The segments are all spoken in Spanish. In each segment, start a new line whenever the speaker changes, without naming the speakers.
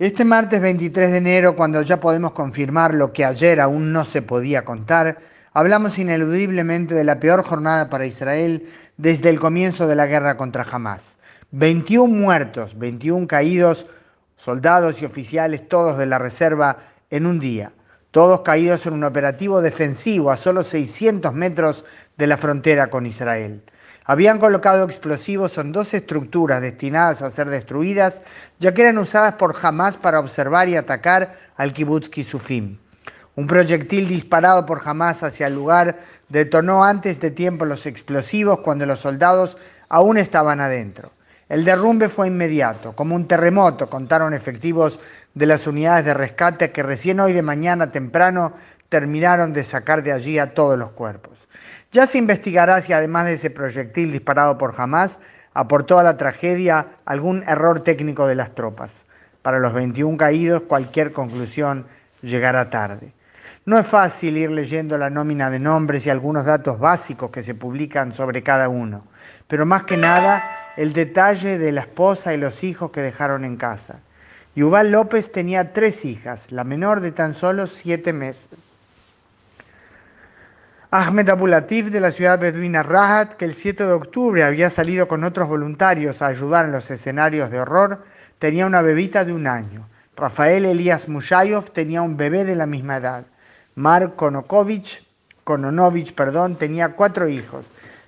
Este martes 23 de enero, cuando ya podemos confirmar lo que ayer aún no se podía contar, hablamos ineludiblemente de la peor jornada para Israel desde el comienzo de la guerra contra Hamas. 21 muertos, 21 caídos, soldados y oficiales, todos de la reserva, en un día. Todos caídos en un operativo defensivo a solo 600 metros de la frontera con Israel. Habían colocado explosivos en dos estructuras destinadas a ser destruidas, ya que eran usadas por Hamas para observar y atacar al kibbutz Kisufim. Un proyectil disparado por Hamas hacia el lugar detonó antes de tiempo los explosivos cuando los soldados aún estaban adentro. El derrumbe fue inmediato, como un terremoto, contaron efectivos de las unidades de rescate que recién hoy de mañana temprano terminaron de sacar de allí a todos los cuerpos. Ya se investigará si además de ese proyectil disparado por Hamas, aportó a la tragedia algún error técnico de las tropas. Para los 21 caídos, cualquier conclusión llegará tarde. No es fácil ir leyendo la nómina de nombres y algunos datos básicos que se publican sobre cada uno, pero más que nada el detalle de la esposa y los hijos que dejaron en casa. Yuval López tenía tres hijas, la menor de tan solo siete meses. Ahmed Abulatif de la ciudad beduina Rahat, que el 7 de octubre había salido con otros voluntarios a ayudar en los escenarios de horror, tenía una bebita de un año. Rafael Elías Mushayov tenía un bebé de la misma edad. Mark Konokovich, Kononovich perdón, tenía cuatro hijos,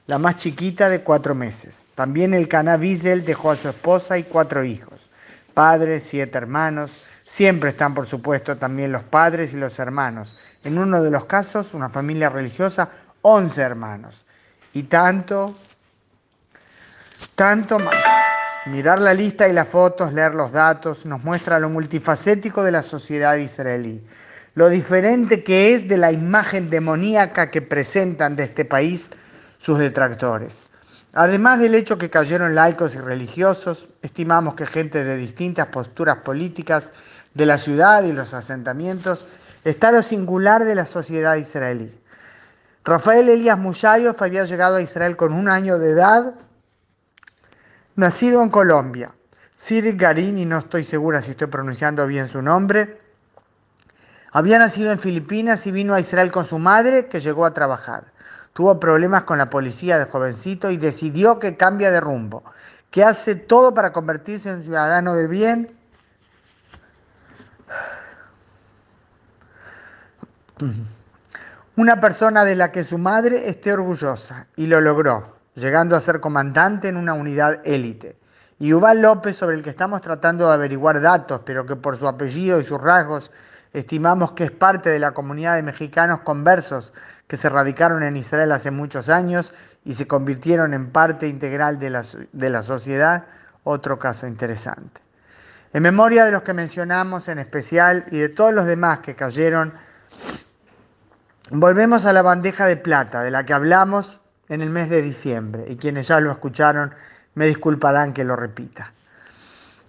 la más chiquita de cuatro meses. También el Cana Wiesel dejó a su esposa y cuatro hijos, padres, siete hermanos. Siempre están, por supuesto, también los padres y los hermanos en uno de los casos, una familia religiosa, 11 hermanos. Y tanto, tanto más. Mirar la lista y las fotos, leer los datos, nos muestra lo multifacético de la sociedad israelí, lo diferente que es de la imagen demoníaca que presentan de este país sus detractores. Además del hecho que cayeron laicos y religiosos, estimamos que gente de distintas posturas políticas de la ciudad y los asentamientos está lo singular de la sociedad israelí. Rafael Elías Mushayov había llegado a Israel con un año de edad, nacido en Colombia. Siri Garini, no estoy segura si estoy pronunciando bien su nombre, había nacido en Filipinas y vino a Israel con su madre, que llegó a trabajar. Tuvo problemas con la policía de jovencito y decidió que cambia de rumbo, que hace todo para convertirse en ciudadano de bien Una persona de la que su madre esté orgullosa y lo logró, llegando a ser comandante en una unidad élite. Y Uval López, sobre el que estamos tratando de averiguar datos, pero que por su apellido y sus rasgos estimamos que es parte de la comunidad de mexicanos conversos que se radicaron en Israel hace muchos años y se convirtieron en parte integral de la, de la sociedad, otro caso interesante. En memoria de los que mencionamos en especial y de todos los demás que cayeron Volvemos a la bandeja de plata de la que hablamos en el mes de diciembre y quienes ya lo escucharon me disculparán que lo repita.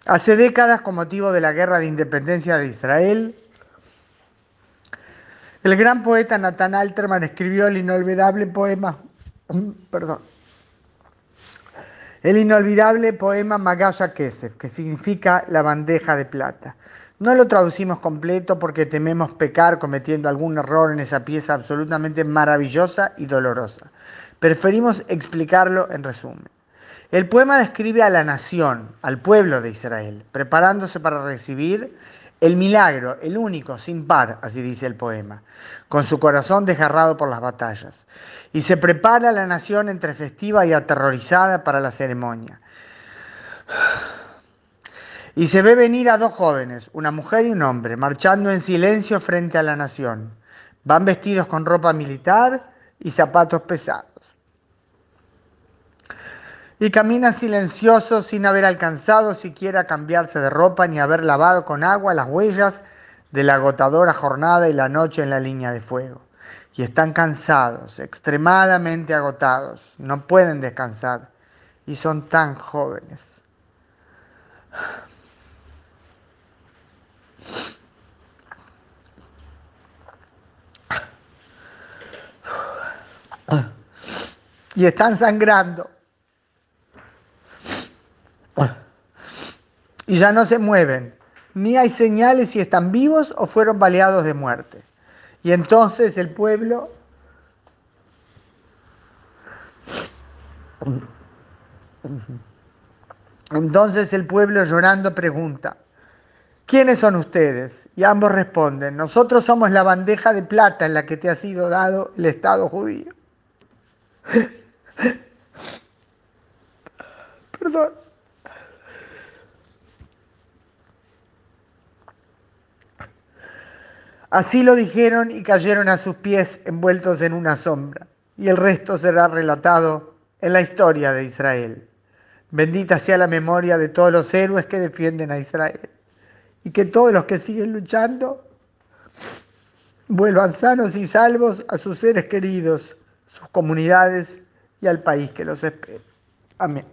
Hace décadas, con motivo de la guerra de independencia de Israel, el gran poeta Nathan Alterman escribió el inolvidable poema, perdón, el inolvidable poema Magasha Kesef, que significa la bandeja de plata. No lo traducimos completo porque tememos pecar cometiendo algún error en esa pieza absolutamente maravillosa y dolorosa. Preferimos explicarlo en resumen. El poema describe a la nación, al pueblo de Israel, preparándose para recibir el milagro, el único, sin par, así dice el poema, con su corazón desgarrado por las batallas. Y se prepara la nación entre festiva y aterrorizada para la ceremonia. Y se ve venir a dos jóvenes, una mujer y un hombre, marchando en silencio frente a la nación. Van vestidos con ropa militar y zapatos pesados. Y caminan silenciosos sin haber alcanzado siquiera cambiarse de ropa ni haber lavado con agua las huellas de la agotadora jornada y la noche en la línea de fuego. Y están cansados, extremadamente agotados, no pueden descansar y son tan jóvenes. Y están sangrando. Y ya no se mueven, ni hay señales si están vivos o fueron baleados de muerte. Y entonces el pueblo Entonces el pueblo llorando pregunta, ¿quiénes son ustedes? Y ambos responden, nosotros somos la bandeja de plata en la que te ha sido dado el Estado judío. Perdón. Así lo dijeron y cayeron a sus pies envueltos en una sombra. Y el resto será relatado en la historia de Israel. Bendita sea la memoria de todos los héroes que defienden a Israel. Y que todos los que siguen luchando vuelvan sanos y salvos a sus seres queridos, sus comunidades y al país que los espera. Amén.